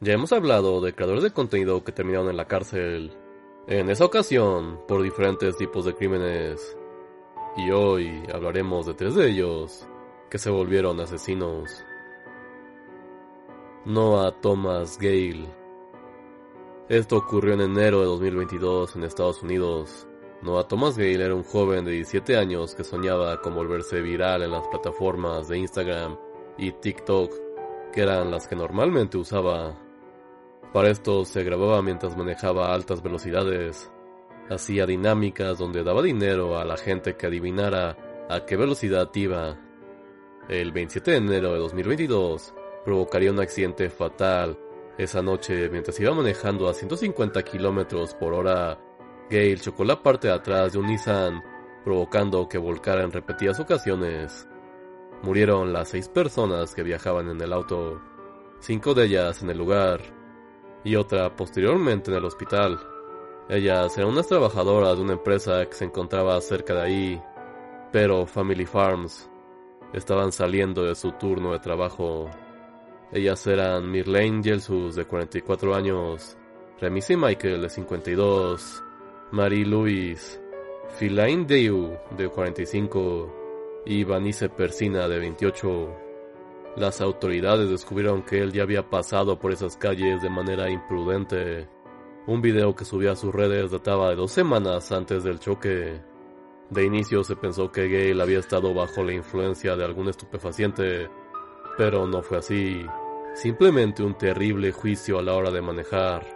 Ya hemos hablado de creadores de contenido que terminaron en la cárcel, en esa ocasión por diferentes tipos de crímenes, y hoy hablaremos de tres de ellos que se volvieron asesinos. Noah Thomas Gale. Esto ocurrió en enero de 2022 en Estados Unidos. Noah Thomas Gale era un joven de 17 años que soñaba con volverse viral en las plataformas de Instagram y TikTok, que eran las que normalmente usaba. Para esto se grababa mientras manejaba a altas velocidades, hacía dinámicas donde daba dinero a la gente que adivinara a qué velocidad iba. El 27 de enero de 2022 provocaría un accidente fatal. Esa noche, mientras iba manejando a 150 kilómetros por hora Gale chocó la parte de atrás de un Nissan, provocando que volcara en repetidas ocasiones. Murieron las seis personas que viajaban en el auto, cinco de ellas en el lugar y otra posteriormente en el hospital. Ellas eran unas trabajadoras de una empresa que se encontraba cerca de ahí, pero Family Farms estaban saliendo de su turno de trabajo. Ellas eran Mirlane Gelsus de 44 años, Remisi Michael de 52, Marie-Louise, Philaine Deu, de 45, y Vanice Persina, de 28. Las autoridades descubrieron que él ya había pasado por esas calles de manera imprudente. Un video que subió a sus redes databa de dos semanas antes del choque. De inicio se pensó que Gale había estado bajo la influencia de algún estupefaciente, pero no fue así. Simplemente un terrible juicio a la hora de manejar.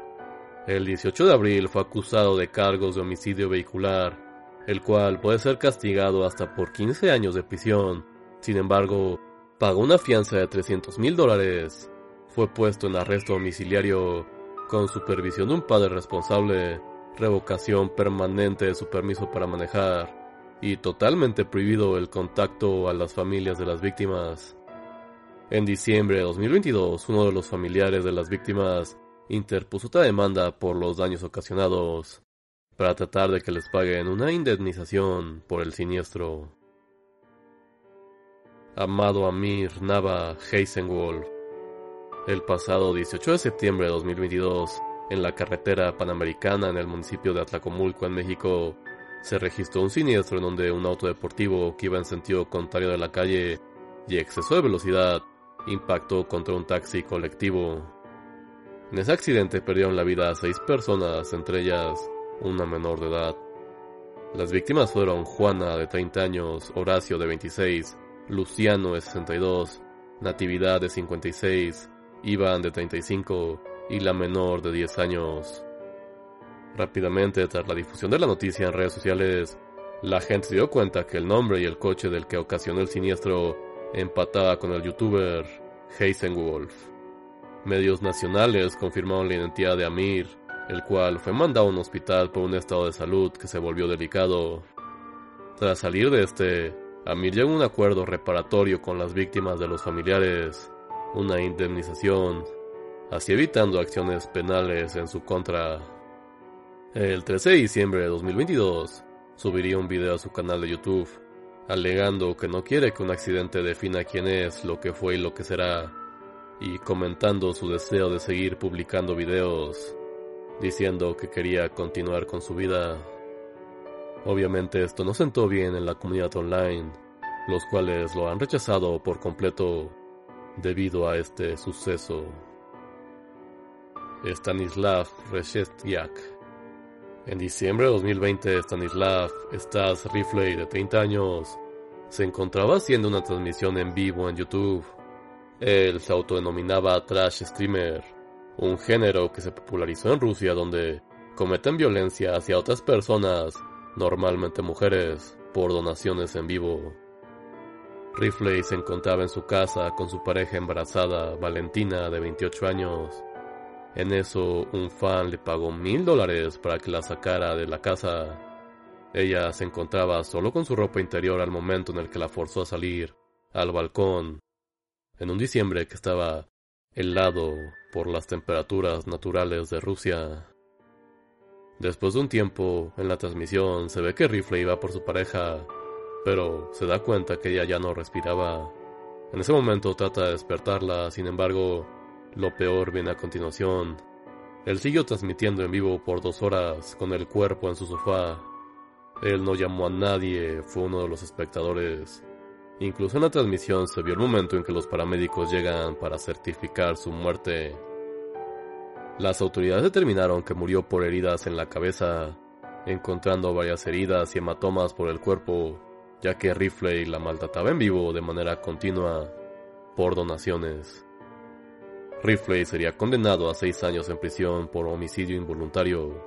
El 18 de abril fue acusado de cargos de homicidio vehicular, el cual puede ser castigado hasta por 15 años de prisión. Sin embargo, pagó una fianza de 300 mil dólares. Fue puesto en arresto domiciliario con supervisión de un padre responsable, revocación permanente de su permiso para manejar y totalmente prohibido el contacto a las familias de las víctimas. En diciembre de 2022, uno de los familiares de las víctimas interpuso otra demanda por los daños ocasionados para tratar de que les paguen una indemnización por el siniestro. Amado Amir Nava Heisenwolf, el pasado 18 de septiembre de 2022, en la carretera panamericana en el municipio de Atlacomulco, en México, se registró un siniestro en donde un auto deportivo que iba en sentido contrario de la calle y exceso de velocidad impactó contra un taxi colectivo. En ese accidente perdieron la vida seis personas, entre ellas una menor de edad. Las víctimas fueron Juana de 30 años, Horacio de 26, Luciano de 62, Natividad de 56, Iván de 35 y la menor de 10 años. Rápidamente, tras la difusión de la noticia en redes sociales, la gente se dio cuenta que el nombre y el coche del que ocasionó el siniestro empataba con el youtuber Heisenwolf. Medios nacionales confirmaron la identidad de Amir, el cual fue mandado a un hospital por un estado de salud que se volvió delicado. Tras salir de este, Amir llegó un acuerdo reparatorio con las víctimas de los familiares, una indemnización, así evitando acciones penales en su contra. El 13 de diciembre de 2022, subiría un video a su canal de YouTube, alegando que no quiere que un accidente defina quién es, lo que fue y lo que será y comentando su deseo de seguir publicando videos, diciendo que quería continuar con su vida. Obviamente esto no sentó bien en la comunidad online, los cuales lo han rechazado por completo debido a este suceso. Stanislav Reshestiak En diciembre de 2020, Stanislav Stas Rifley, de 30 años, se encontraba haciendo una transmisión en vivo en YouTube él se autodenominaba trash streamer, un género que se popularizó en Rusia donde cometen violencia hacia otras personas, normalmente mujeres, por donaciones en vivo. Rifley se encontraba en su casa con su pareja embarazada, Valentina, de 28 años. En eso, un fan le pagó mil dólares para que la sacara de la casa. Ella se encontraba solo con su ropa interior al momento en el que la forzó a salir al balcón en un diciembre que estaba helado por las temperaturas naturales de Rusia. Después de un tiempo, en la transmisión se ve que Rifle iba por su pareja, pero se da cuenta que ella ya no respiraba. En ese momento trata de despertarla, sin embargo, Lo peor viene a continuación. Él siguió transmitiendo en vivo por dos horas con el cuerpo en su sofá. Él no llamó a nadie, fue uno de los espectadores. Incluso en la transmisión se vio el momento en que los paramédicos llegan para certificar su muerte. Las autoridades determinaron que murió por heridas en la cabeza, encontrando varias heridas y hematomas por el cuerpo, ya que Rifley la maltrataba en vivo de manera continua por donaciones. Rifley sería condenado a seis años en prisión por homicidio involuntario,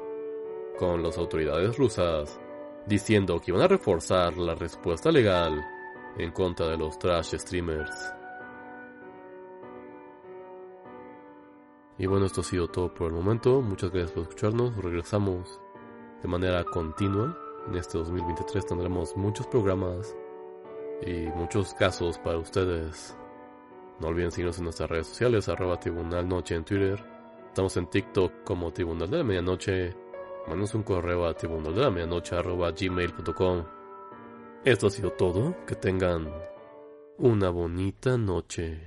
con las autoridades rusas diciendo que iban a reforzar la respuesta legal en contra de los trash streamers. Y bueno, esto ha sido todo por el momento. Muchas gracias por escucharnos. Regresamos de manera continua. En este 2023 tendremos muchos programas y muchos casos para ustedes. No olviden seguirnos en nuestras redes sociales, arroba Tribunal Noche en Twitter. Estamos en TikTok como Tribunal de la Medianoche. Mándanos un correo a tribunal de la medianoche arroba. Esto ha sido todo. Que tengan una bonita noche.